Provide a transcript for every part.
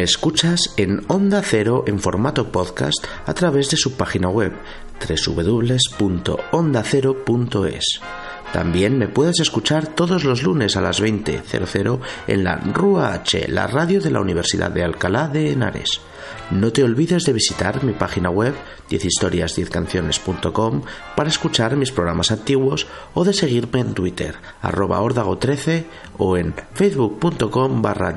Me escuchas en Onda Cero en formato podcast a través de su página web www.ondacero.es. También me puedes escuchar todos los lunes a las 20.00 en la RUA H, la radio de la Universidad de Alcalá de Henares. No te olvides de visitar mi página web 10historias10canciones.com para escuchar mis programas antiguos o de seguirme en Twitter, arroba 13 o en facebook.com barra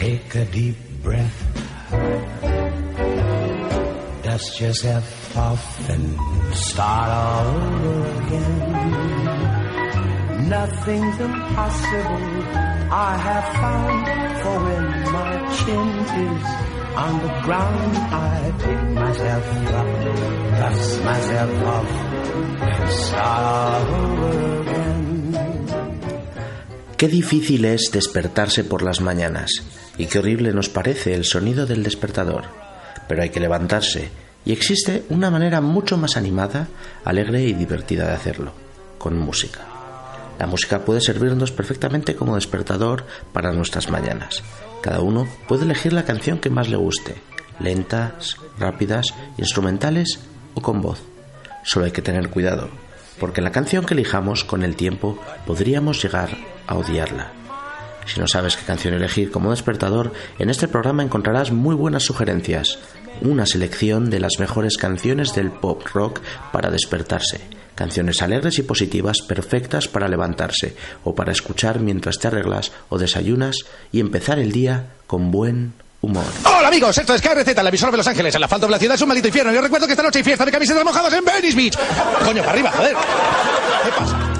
10 historias 10 canciones. yourself off and start all over again. Nothing's impossible, I have found, for when my chin is on the ground, I pick myself up, dust myself off, and start all over again. Qué difícil es despertarse por las mañanas, y qué horrible nos parece el sonido del despertador. Pero hay que levantarse y existe una manera mucho más animada, alegre y divertida de hacerlo, con música. La música puede servirnos perfectamente como despertador para nuestras mañanas. Cada uno puede elegir la canción que más le guste, lentas, rápidas, instrumentales o con voz. Solo hay que tener cuidado, porque la canción que elijamos con el tiempo podríamos llegar a odiarla. Si no sabes qué canción elegir como despertador, en este programa encontrarás muy buenas sugerencias, una selección de las mejores canciones del pop rock para despertarse, canciones alegres y positivas perfectas para levantarse o para escuchar mientras te arreglas o desayunas y empezar el día con buen humor. Hola amigos, esto es KRZ, la emisora de Los Ángeles. El asfalto de la ciudad es un maldito infierno. Yo recuerdo que esta noche hay fiesta de camisetas mojadas en Venice Beach. Coño, para arriba, joder. ¿Qué pasa?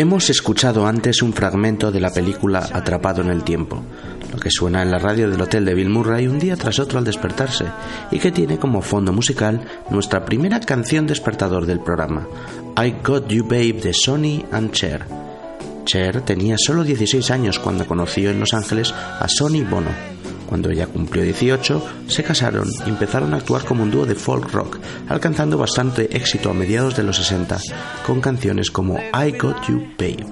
Hemos escuchado antes un fragmento de la película Atrapado en el tiempo, lo que suena en la radio del hotel de Bill Murray un día tras otro al despertarse, y que tiene como fondo musical nuestra primera canción despertador del programa, I Got You Babe de Sonny and Cher Cher tenía solo 16 años cuando conoció en Los Ángeles a Sonny Bono. Cuando ella cumplió 18, se casaron y empezaron a actuar como un dúo de folk rock, alcanzando bastante éxito a mediados de los 60, con canciones como I Got You Babe,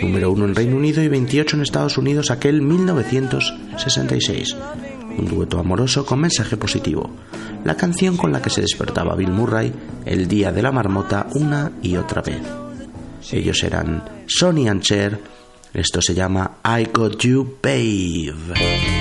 número 1 en Reino Unido y 28 en Estados Unidos aquel 1966. Un dueto amoroso con mensaje positivo. La canción con la que se despertaba Bill Murray el día de la marmota una y otra vez. Ellos eran Sonny and Cher. Esto se llama I Got You Babe.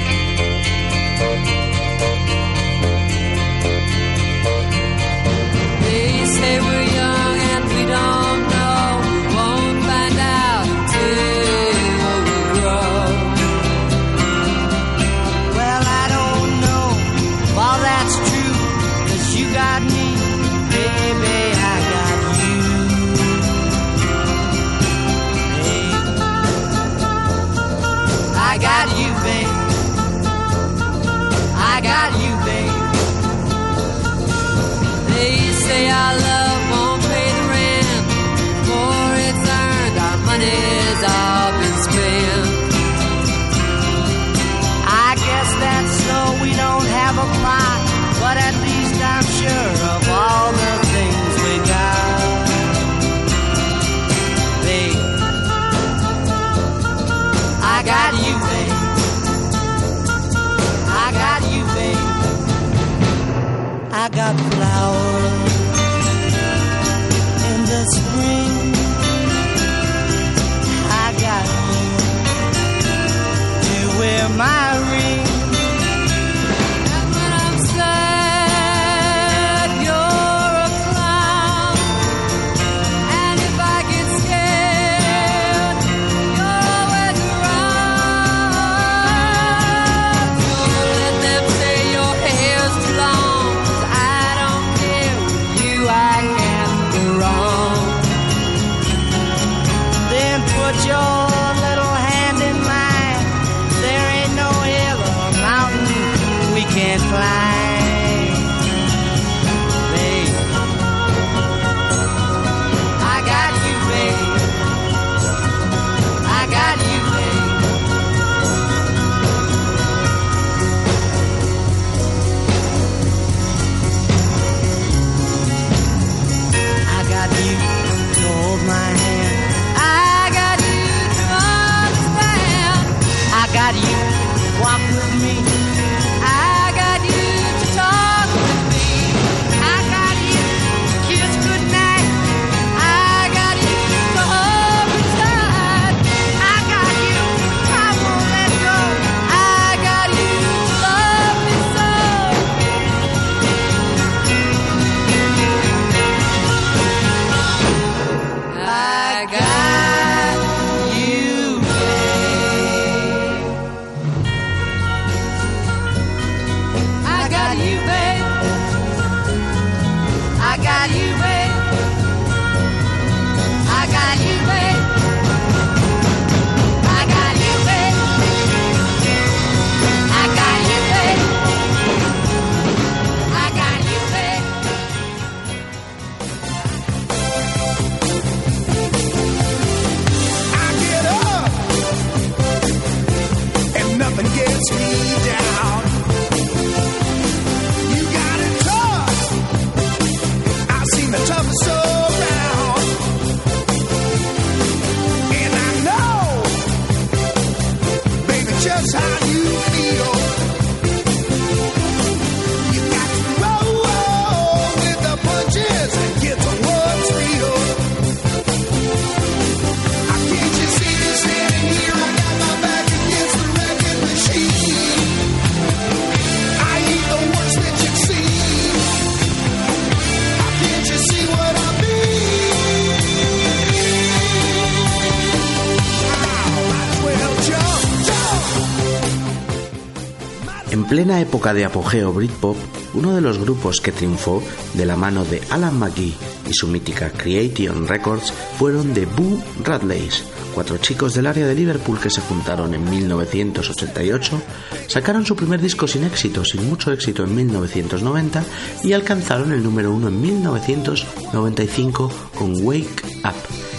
En plena época de apogeo Britpop, uno de los grupos que triunfó de la mano de Alan McGee y su mítica Creation Records fueron The Boo Radleys, cuatro chicos del área de Liverpool que se juntaron en 1988, sacaron su primer disco sin éxito, sin mucho éxito en 1990 y alcanzaron el número uno en 1995 con Wake Up,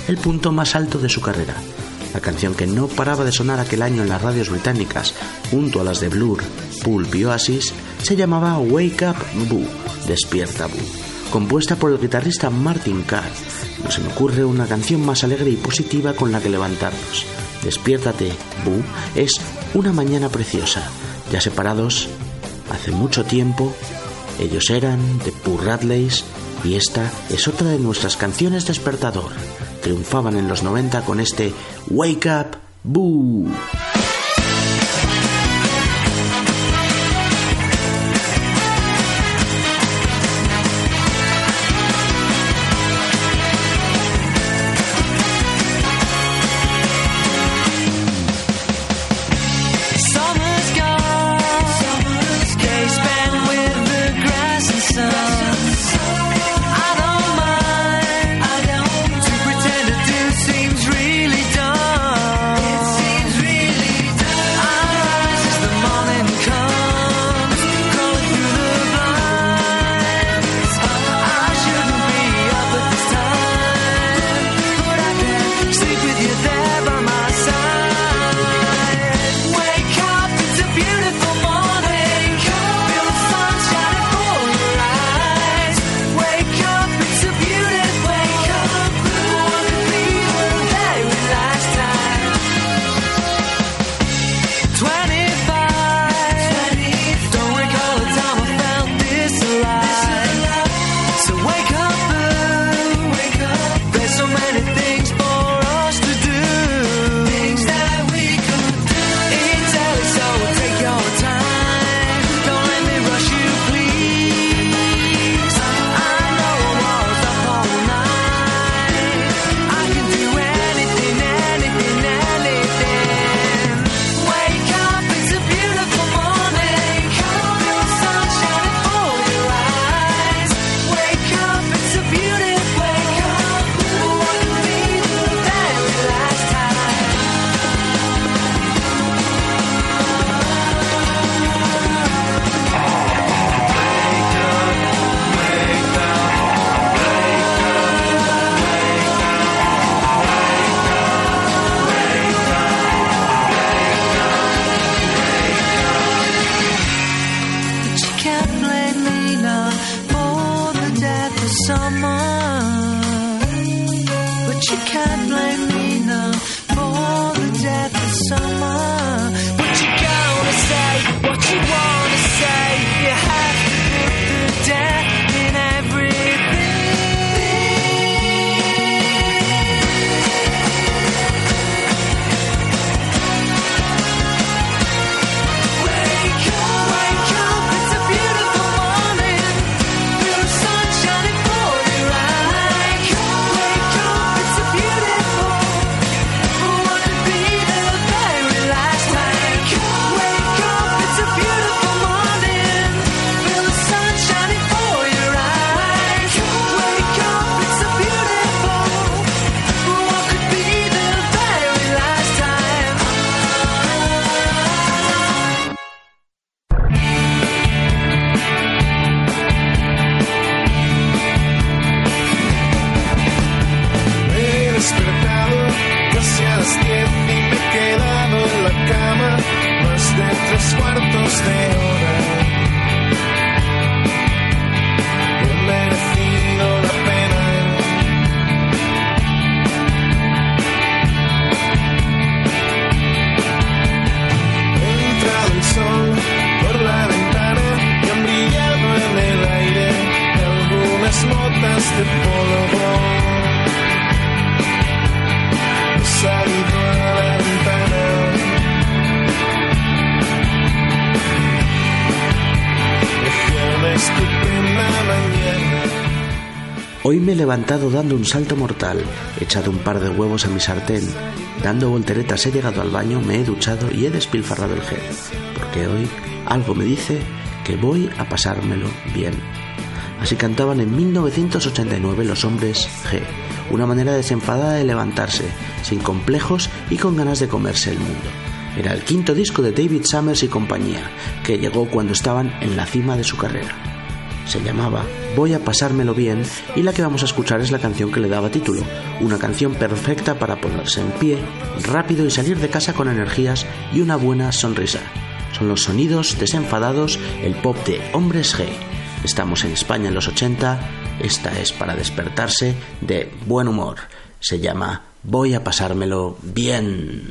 el punto más alto de su carrera la canción que no paraba de sonar aquel año en las radios británicas, junto a las de Blur, Pulpioasis se llamaba Wake Up Boo, Despierta Boo, compuesta por el guitarrista Martin Carr. No se me ocurre una canción más alegre y positiva con la que levantarnos. Despiértate, Boo, es una mañana preciosa. Ya separados, hace mucho tiempo, ellos eran de Pooh Radleys y esta es otra de nuestras canciones despertador. Triunfaban en los 90 con este Wake Up Boo. Hoy me he levantado dando un salto mortal, he echado un par de huevos a mi sartén, dando volteretas he llegado al baño, me he duchado y he despilfarrado el gel, porque hoy algo me dice que voy a pasármelo bien. Así cantaban en 1989 los hombres G, una manera desenfadada de levantarse, sin complejos y con ganas de comerse el mundo. Era el quinto disco de David Summers y compañía, que llegó cuando estaban en la cima de su carrera se llamaba Voy a pasármelo bien y la que vamos a escuchar es la canción que le daba título, una canción perfecta para ponerse en pie, rápido y salir de casa con energías y una buena sonrisa. Son los sonidos desenfadados, el pop de Hombres G. Estamos en España en los 80, esta es para despertarse de buen humor. Se llama Voy a pasármelo bien.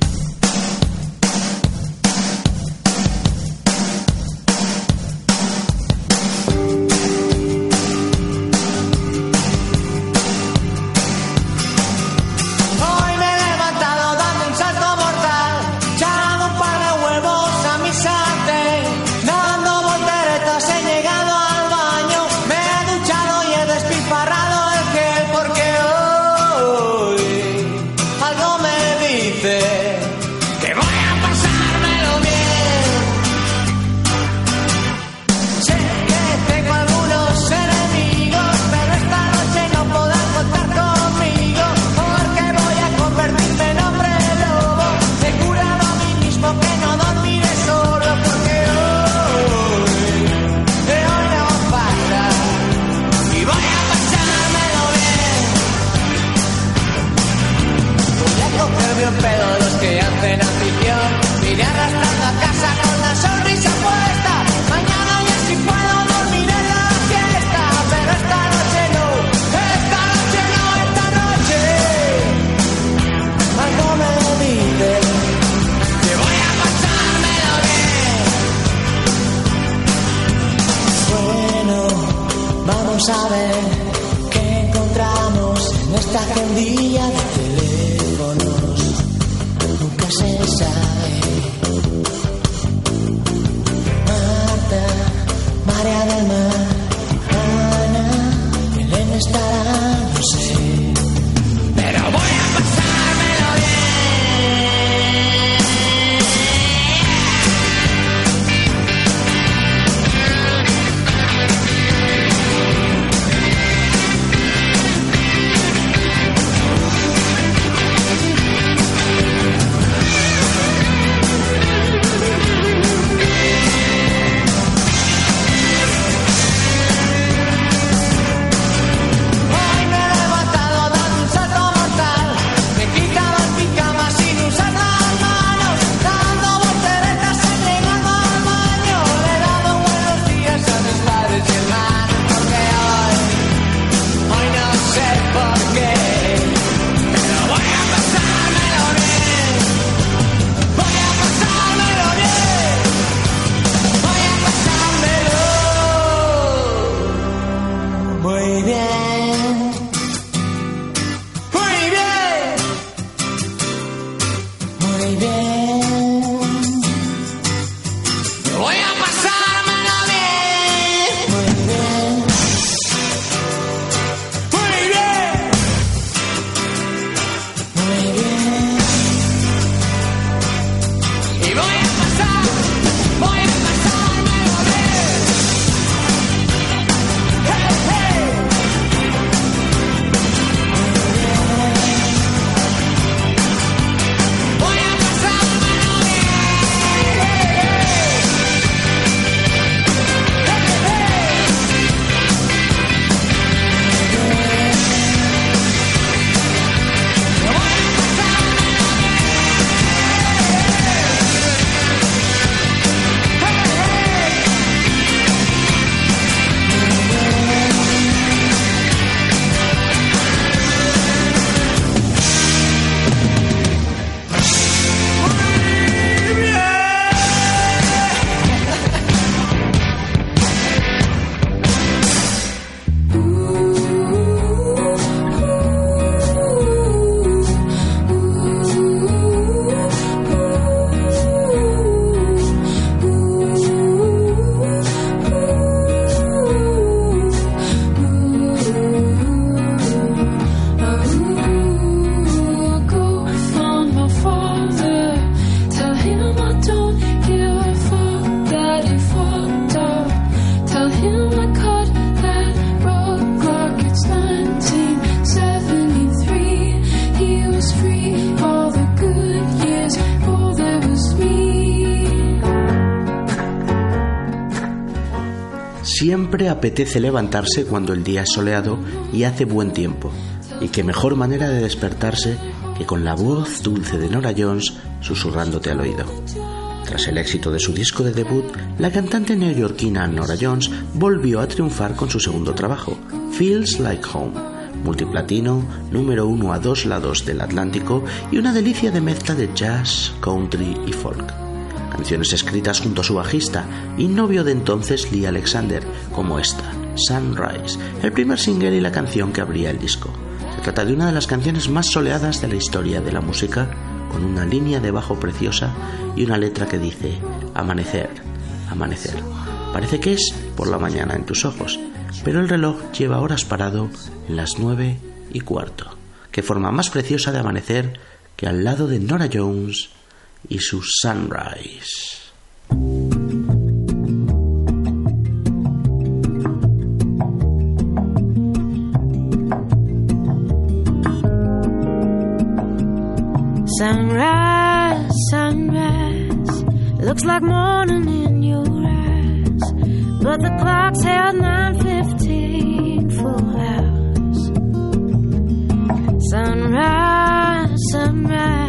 Apetece levantarse cuando el día es soleado y hace buen tiempo. Y qué mejor manera de despertarse que con la voz dulce de Nora Jones susurrándote al oído. Tras el éxito de su disco de debut, la cantante neoyorquina Nora Jones volvió a triunfar con su segundo trabajo, Feels Like Home, multiplatino, número uno a dos lados del Atlántico y una delicia de mezcla de jazz, country y folk. Canciones escritas junto a su bajista y novio de entonces Lee Alexander, como esta, Sunrise, el primer single y la canción que abría el disco. Se trata de una de las canciones más soleadas de la historia de la música, con una línea de bajo preciosa y una letra que dice Amanecer, amanecer. Parece que es por la mañana en tus ojos, pero el reloj lleva horas parado en las nueve y cuarto. Qué forma más preciosa de amanecer que al lado de Nora Jones y su Sunrise. Sunrise, sunrise, looks like morning in your eyes, but the clock's held nine fifteen full hours. Sunrise, sunrise,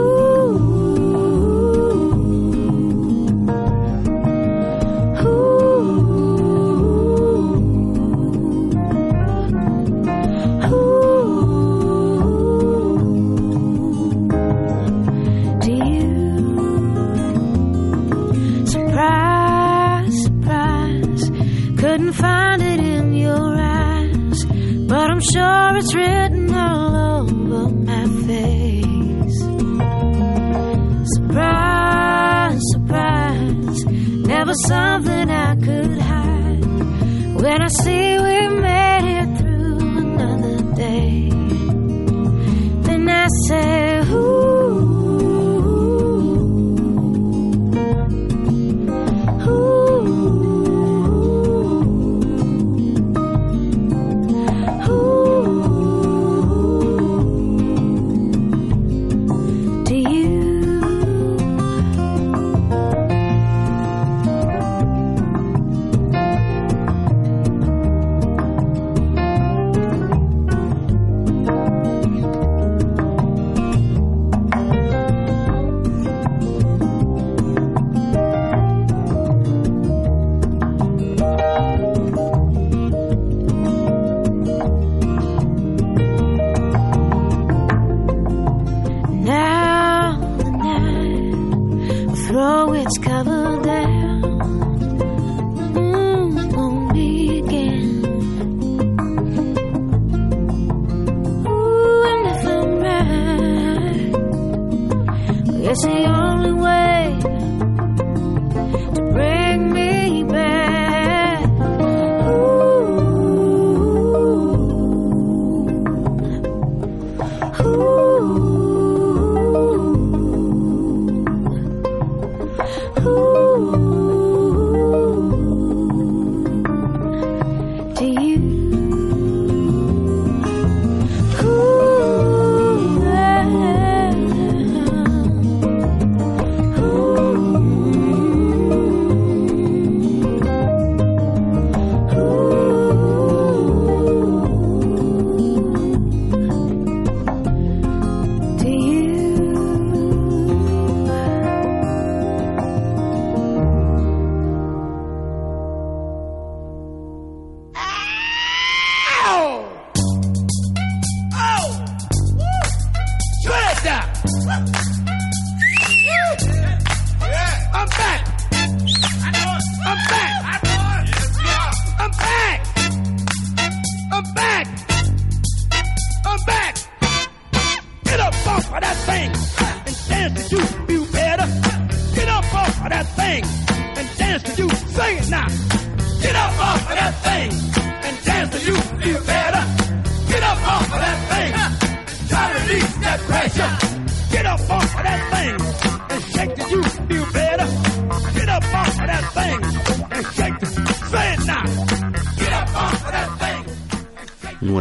It's written all over my face. Surprise, surprise. Never something I could hide. When I see we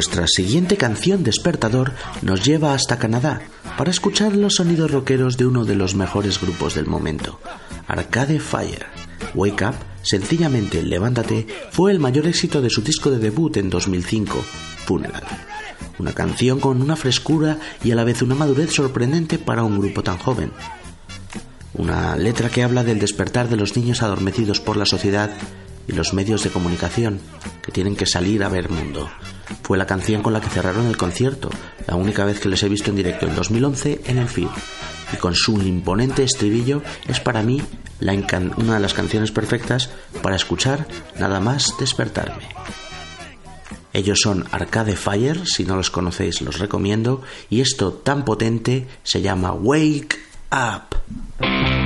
Nuestra siguiente canción despertador nos lleva hasta Canadá para escuchar los sonidos rockeros de uno de los mejores grupos del momento, Arcade Fire. Wake Up, sencillamente Levántate, fue el mayor éxito de su disco de debut en 2005, Funeral. Una canción con una frescura y a la vez una madurez sorprendente para un grupo tan joven. Una letra que habla del despertar de los niños adormecidos por la sociedad y los medios de comunicación que tienen que salir a ver mundo. Fue la canción con la que cerraron el concierto, la única vez que les he visto en directo en 2011 en el FIB. Y con su imponente estribillo es para mí una de las canciones perfectas para escuchar nada más despertarme. Ellos son Arcade Fire, si no los conocéis los recomiendo, y esto tan potente se llama Wake Up.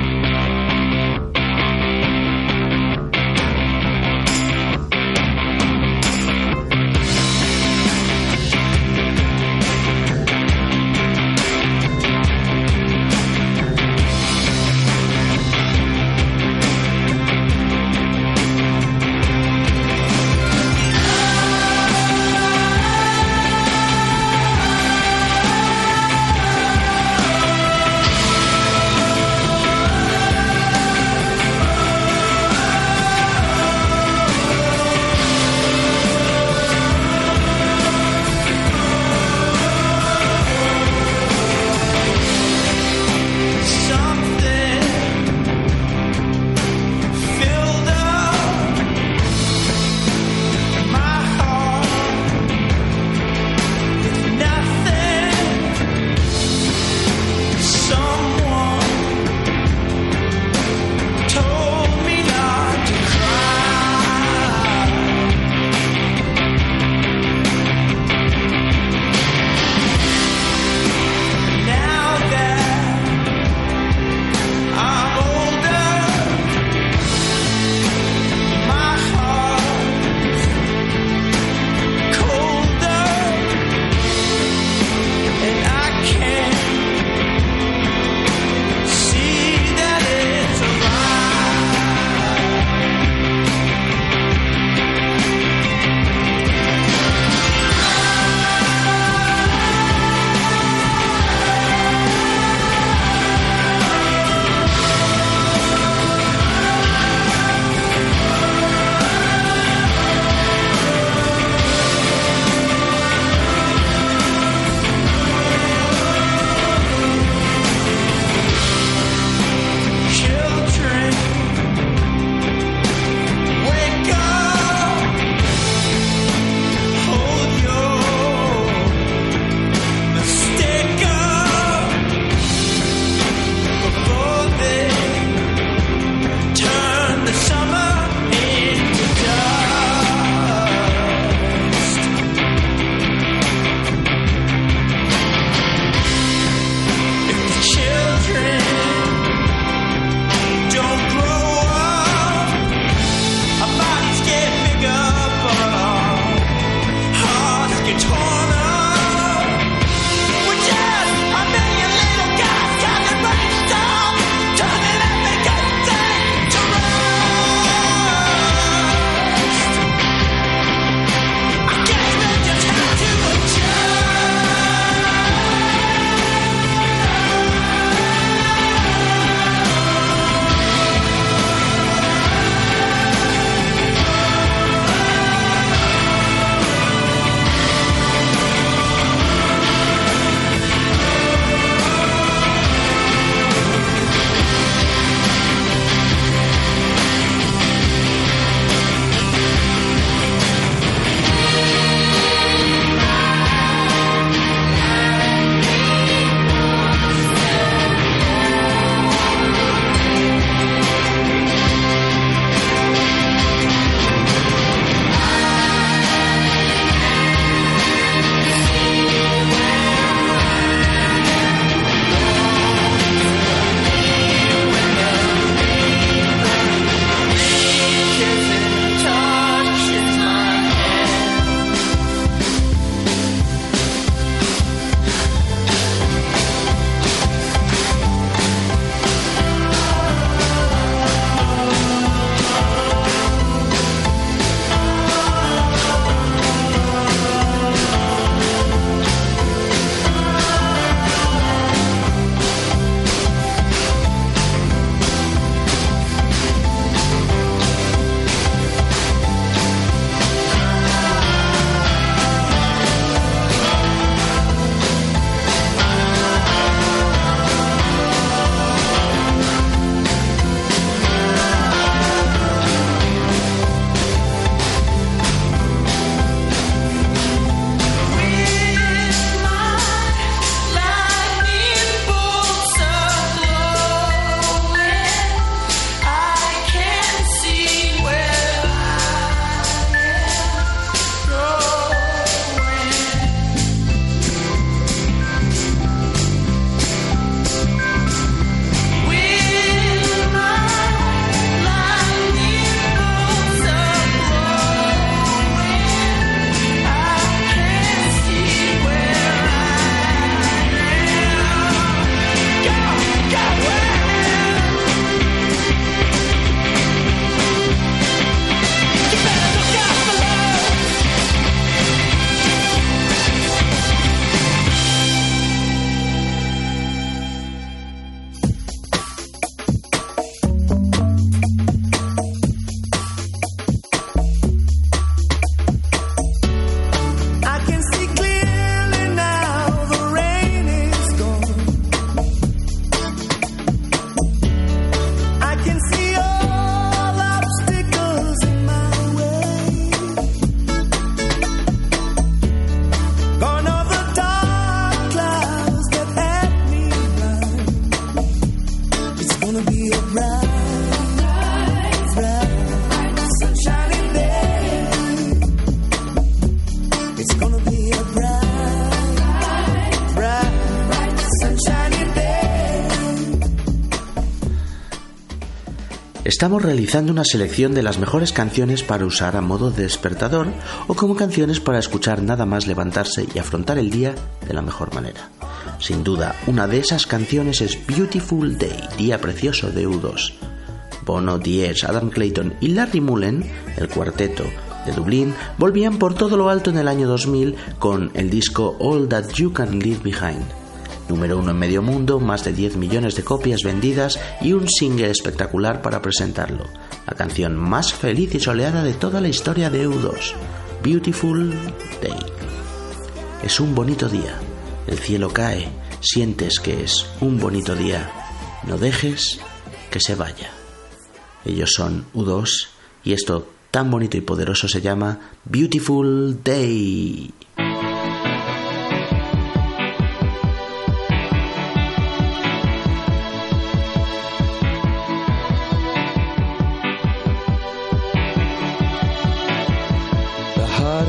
Estamos realizando una selección de las mejores canciones para usar a modo de despertador o como canciones para escuchar nada más levantarse y afrontar el día de la mejor manera. Sin duda, una de esas canciones es Beautiful Day, Día Precioso de U2. Bono, Diez, Adam Clayton y Larry Mullen, el cuarteto de Dublín, volvían por todo lo alto en el año 2000 con el disco All That You Can Leave Behind. Número uno en medio mundo, más de 10 millones de copias vendidas y un single espectacular para presentarlo. La canción más feliz y soleada de toda la historia de U2, Beautiful Day. Es un bonito día. El cielo cae, sientes que es un bonito día. No dejes que se vaya. Ellos son U2 y esto tan bonito y poderoso se llama Beautiful Day.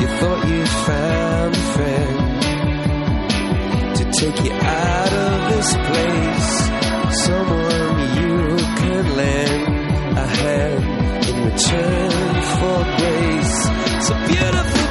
You thought you'd found a friend to take you out of this place. Someone you can lend a hand in return for grace. A beautiful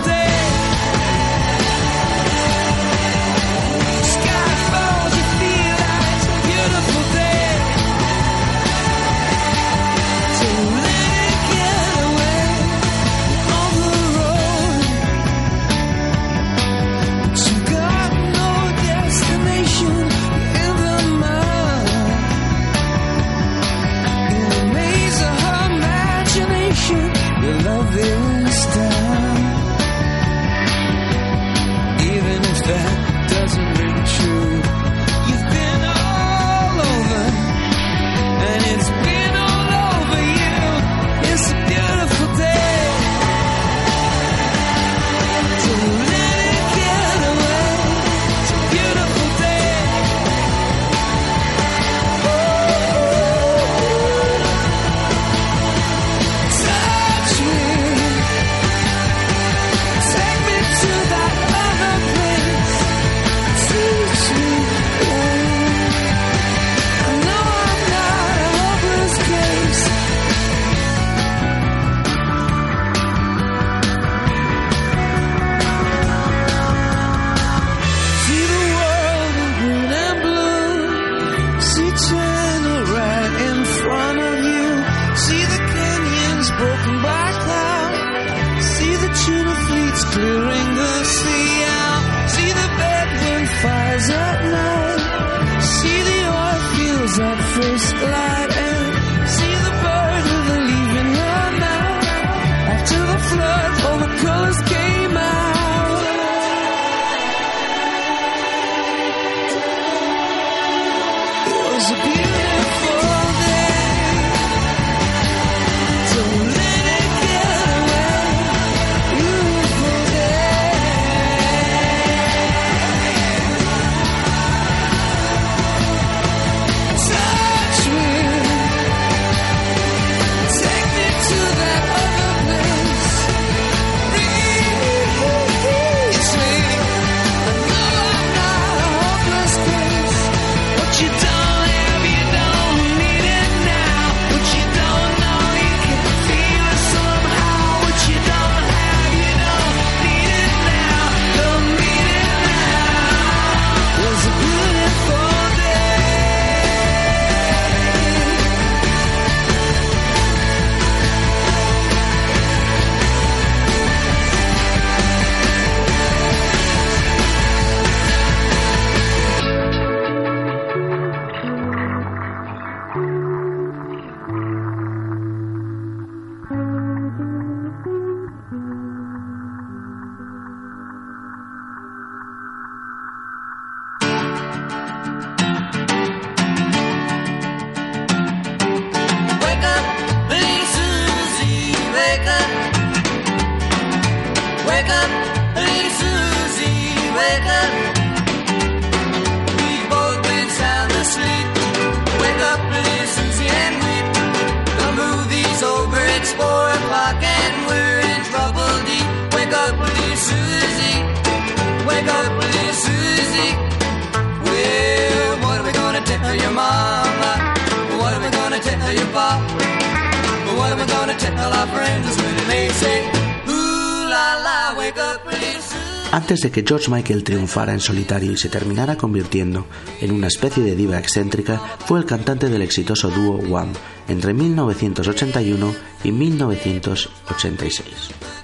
De que George Michael triunfara en solitario y se terminara convirtiendo en una especie de diva excéntrica, fue el cantante del exitoso dúo Wham entre 1981 y 1986.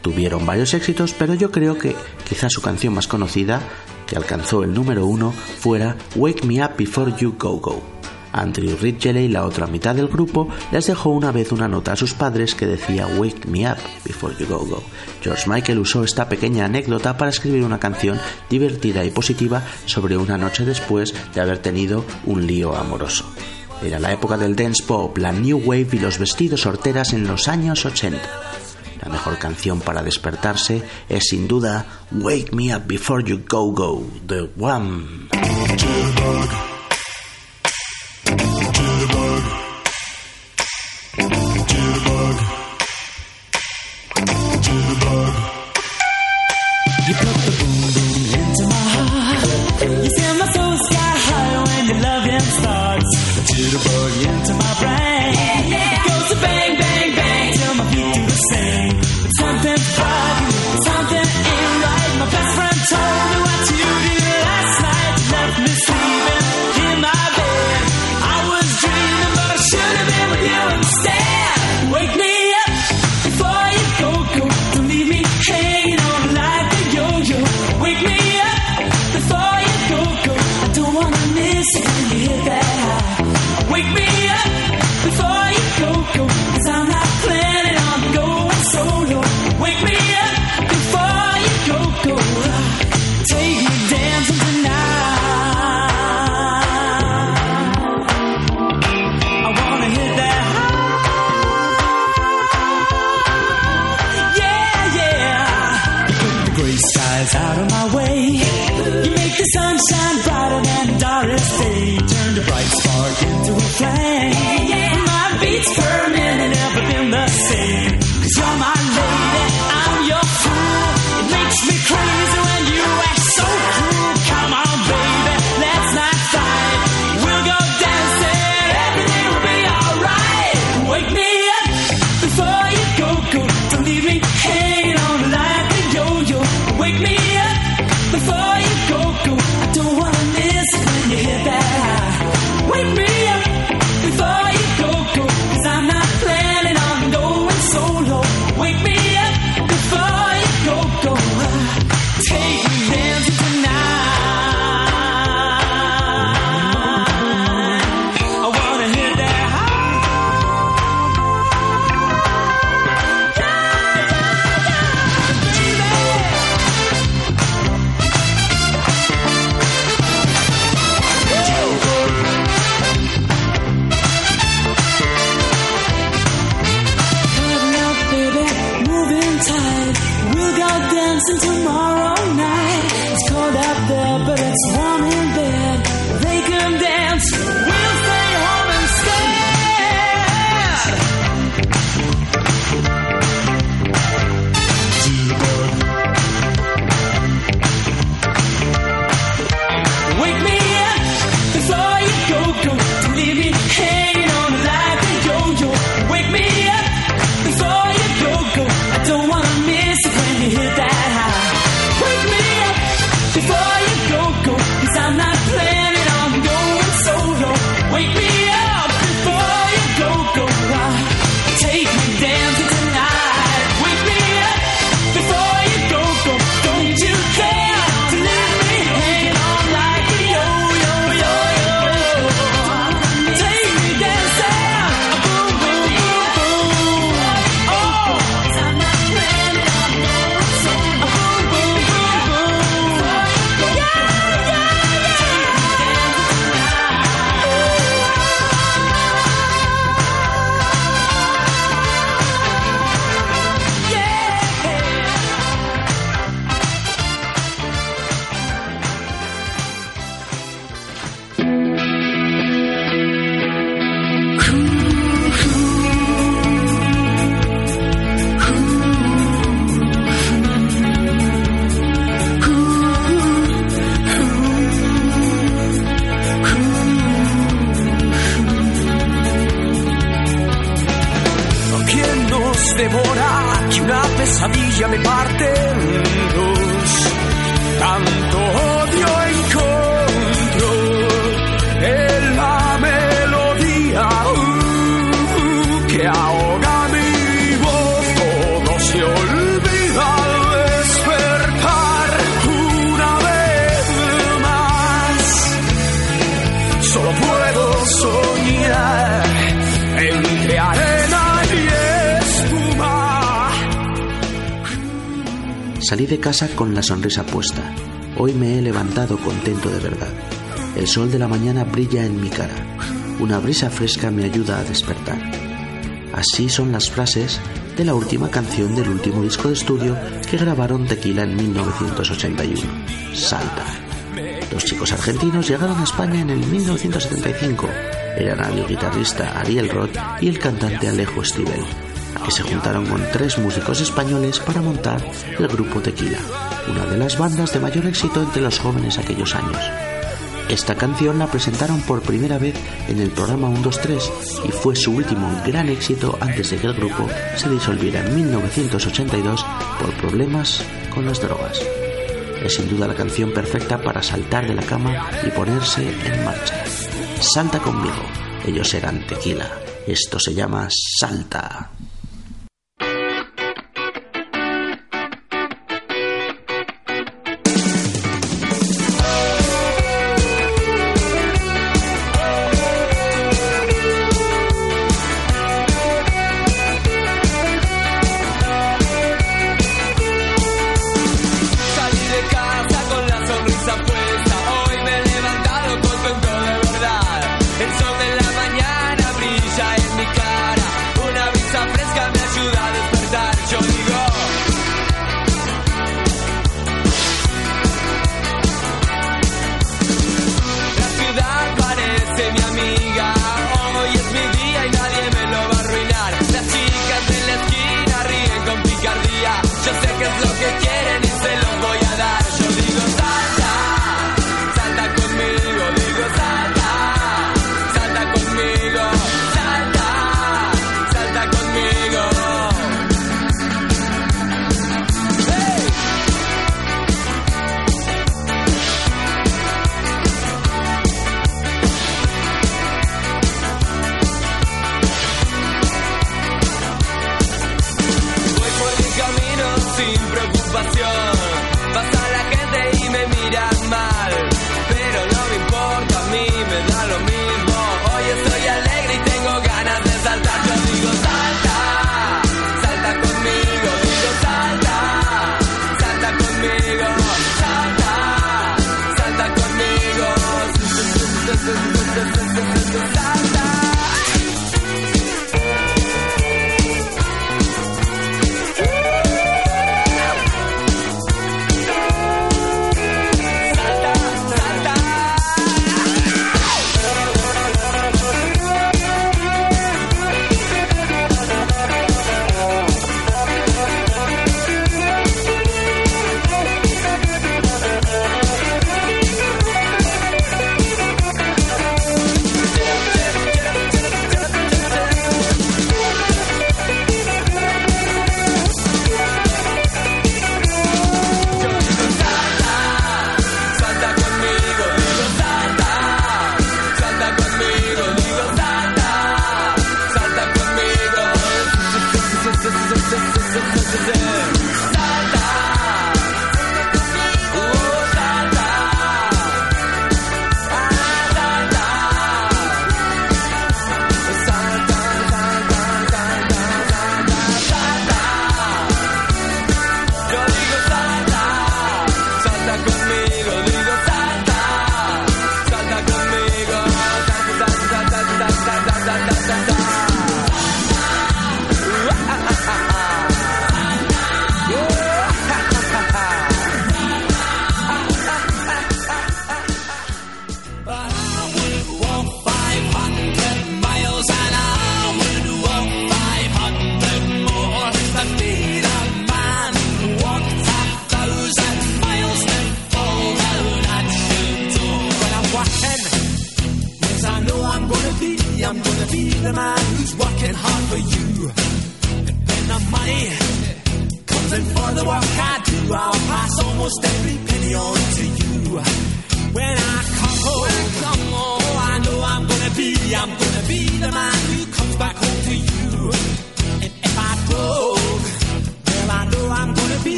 Tuvieron varios éxitos, pero yo creo que quizás su canción más conocida, que alcanzó el número uno, fuera Wake Me Up Before You Go Go. Andrew Ridgeley, la otra mitad del grupo, les dejó una vez una nota a sus padres que decía Wake me up before you go go. George Michael usó esta pequeña anécdota para escribir una canción divertida y positiva sobre una noche después de haber tenido un lío amoroso. Era la época del dance pop, la new wave y los vestidos horteras en los años 80. La mejor canción para despertarse es sin duda Wake Me Up Before You Go Go, The One. Con la sonrisa puesta. Hoy me he levantado contento de verdad. El sol de la mañana brilla en mi cara. Una brisa fresca me ayuda a despertar. Así son las frases de la última canción del último disco de estudio que grabaron Tequila en 1981, Salta. Los chicos argentinos llegaron a España en el 1975. Eran el guitarrista Ariel Roth y el cantante Alejo Stivel, que se juntaron con tres músicos españoles para montar el grupo Tequila, una de las bandas de mayor éxito entre los jóvenes aquellos años. Esta canción la presentaron por primera vez en el programa 123 y fue su último gran éxito antes de que el grupo se disolviera en 1982 por problemas con las drogas. Es sin duda la canción perfecta para saltar de la cama y ponerse en marcha. Salta conmigo. Ellos eran tequila. Esto se llama Salta.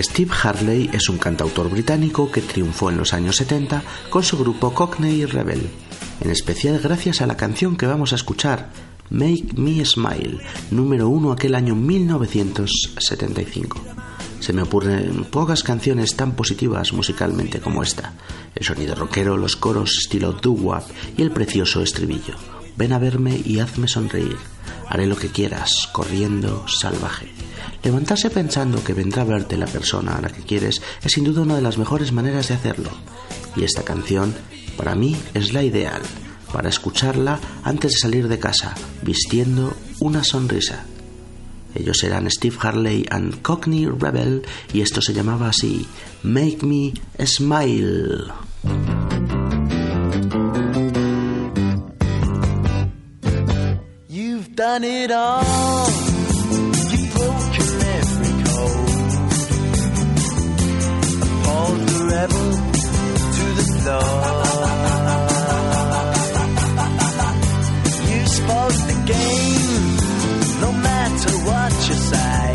Steve Harley es un cantautor británico que triunfó en los años 70 con su grupo Cockney Rebel, en especial gracias a la canción que vamos a escuchar, Make Me Smile, número uno aquel año 1975. Se me ocurren pocas canciones tan positivas musicalmente como esta. El sonido rockero, los coros estilo doo-wop y el precioso estribillo. Ven a verme y hazme sonreír. Haré lo que quieras, corriendo, salvaje. Levantarse pensando que vendrá a verte la persona a la que quieres es sin duda una de las mejores maneras de hacerlo. Y esta canción, para mí, es la ideal, para escucharla antes de salir de casa, vistiendo una sonrisa. Ellos eran Steve Harley and Cockney Rebel y esto se llamaba así, Make Me Smile. Done it all. You've broken every code. Appalled the rebel to the floor. You spoke the game, no matter what you say.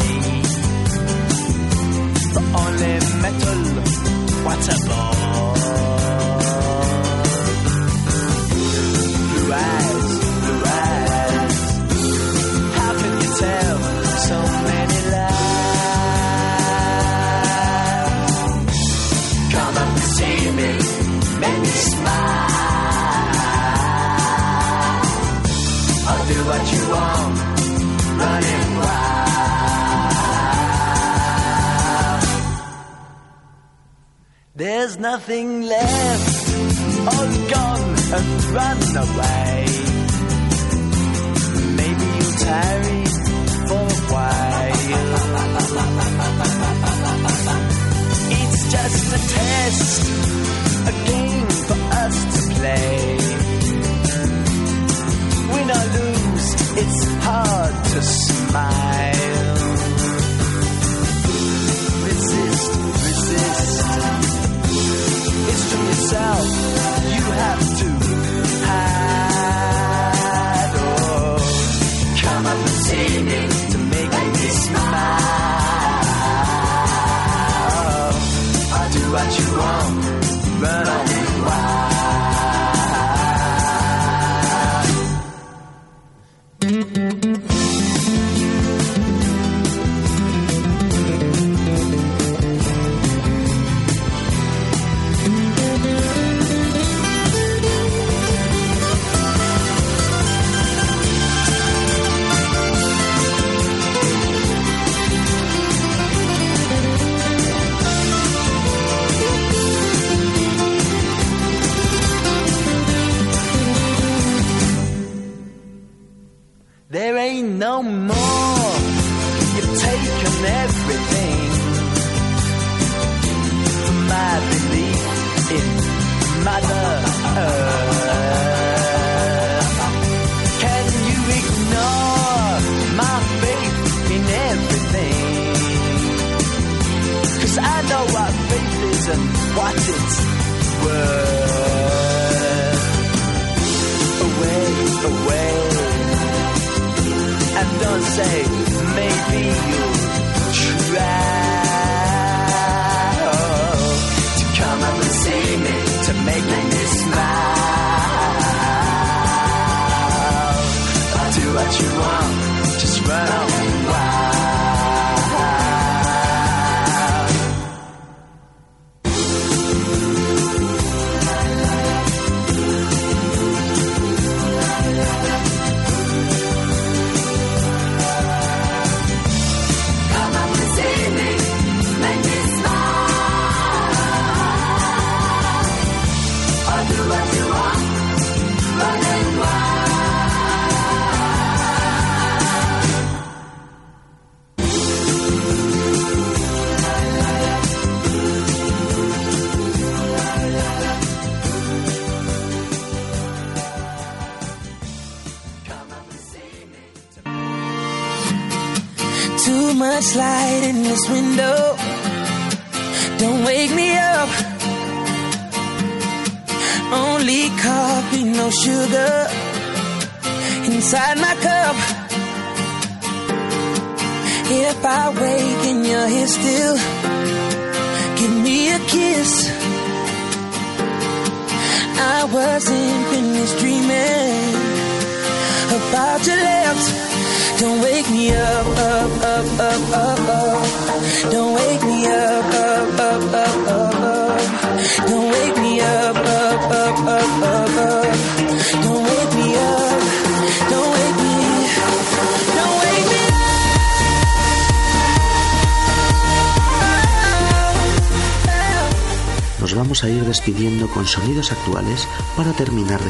The only metal, what's a ball? There's nothing left, all gone and run away.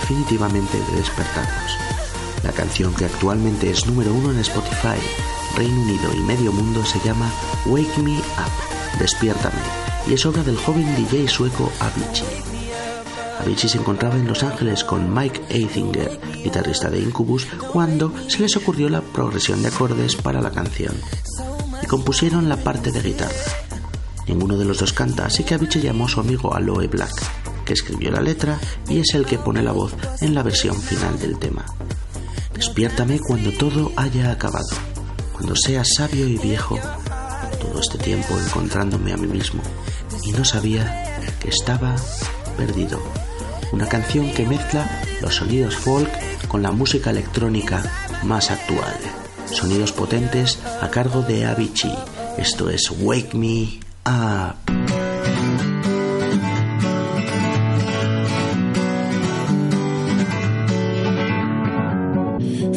Definitivamente de despertarnos. La canción que actualmente es número uno en Spotify, Reino Unido y medio mundo se llama Wake Me Up, Despiértame, y es obra del joven DJ sueco Avicii. Avicii se encontraba en Los Ángeles con Mike Eithinger, guitarrista de Incubus, cuando se les ocurrió la progresión de acordes para la canción y compusieron la parte de guitarra. Ninguno de los dos canta, así que Avicii llamó a su amigo Aloe Black, que escribió la letra y es el que pone la voz en la versión final del tema. Despiértame cuando todo haya acabado, cuando seas sabio y viejo, todo este tiempo encontrándome a mí mismo y no sabía que estaba perdido. Una canción que mezcla los sonidos folk con la música electrónica más actual. Sonidos potentes a cargo de Avicii. Esto es Wake Me Up.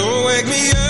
So wake me up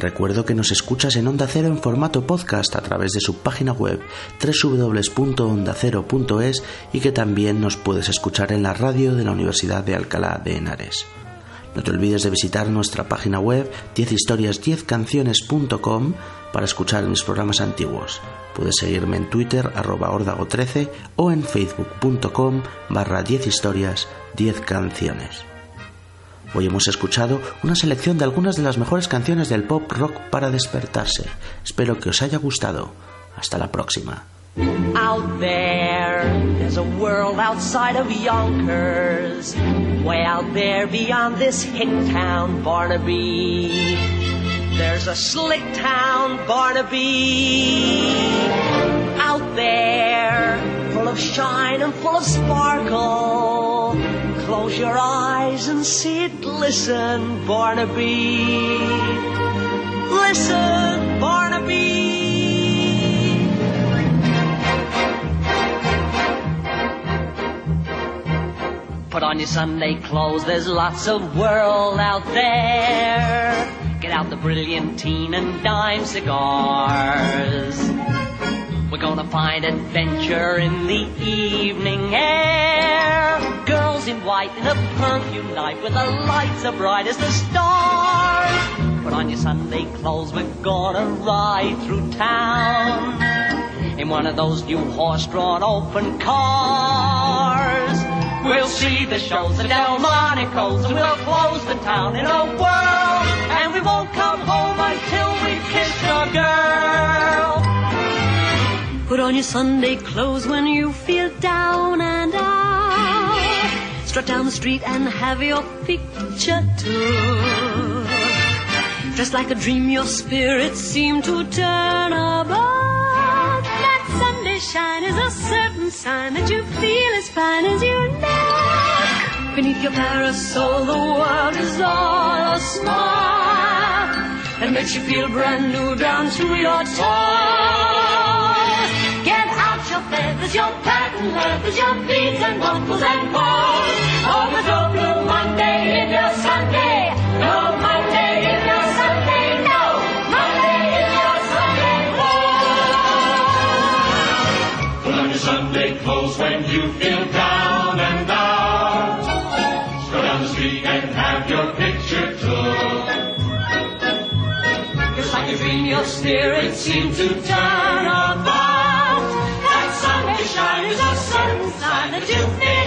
Recuerdo que nos escuchas en Onda Cero en formato podcast a través de su página web www.ondacero.es y que también nos puedes escuchar en la radio de la Universidad de Alcalá de Henares. No te olvides de visitar nuestra página web 10historias10canciones.com para escuchar mis programas antiguos. Puedes seguirme en Twitter arroba ordago13 o en facebook.com barra 10 historias 10 canciones. Hoy hemos escuchado una selección de algunas de las mejores canciones del pop rock para despertarse. Espero que os haya gustado. Hasta la próxima. Out there, there's a world outside of Yonkers. Way out there beyond this hick town, Barnaby. There's a slick town, Barnaby. Out there, full of shine and full of sparkle. Close your eyes and see it glisten, Barnaby. Listen, Barnaby. Put on your Sunday clothes, there's lots of world out there. Get out the brilliantine and dime cigars. We're gonna find adventure in the evening air. Girls in white in a perfume night with the lights as bright as the stars. Put on your Sunday clothes, we're gonna ride through town. In one of those new horse-drawn open cars. We'll see the shows, the Delmonicos, and we'll close the town in a whirl. And we won't come home until we've kissed a girl. Put on your Sunday clothes when you feel down and out. Strut down the street and have your picture took. Just like a dream, your spirits seem to turn about. That Sunday shine is a certain sign that you feel as fine as you look. Beneath your parasol, the world is all a smile. That makes you feel brand new down to your toes. Your feathers, your patent leathers, your beads and buckles and balls. But no blue Monday in your Sunday. No Monday in your Sunday. No Monday in your Sunday. Put on your Sunday clothes when you feel down and out. Go down the street and have your picture took. Just like a dream, your spirit seems to turn about. gonna do me.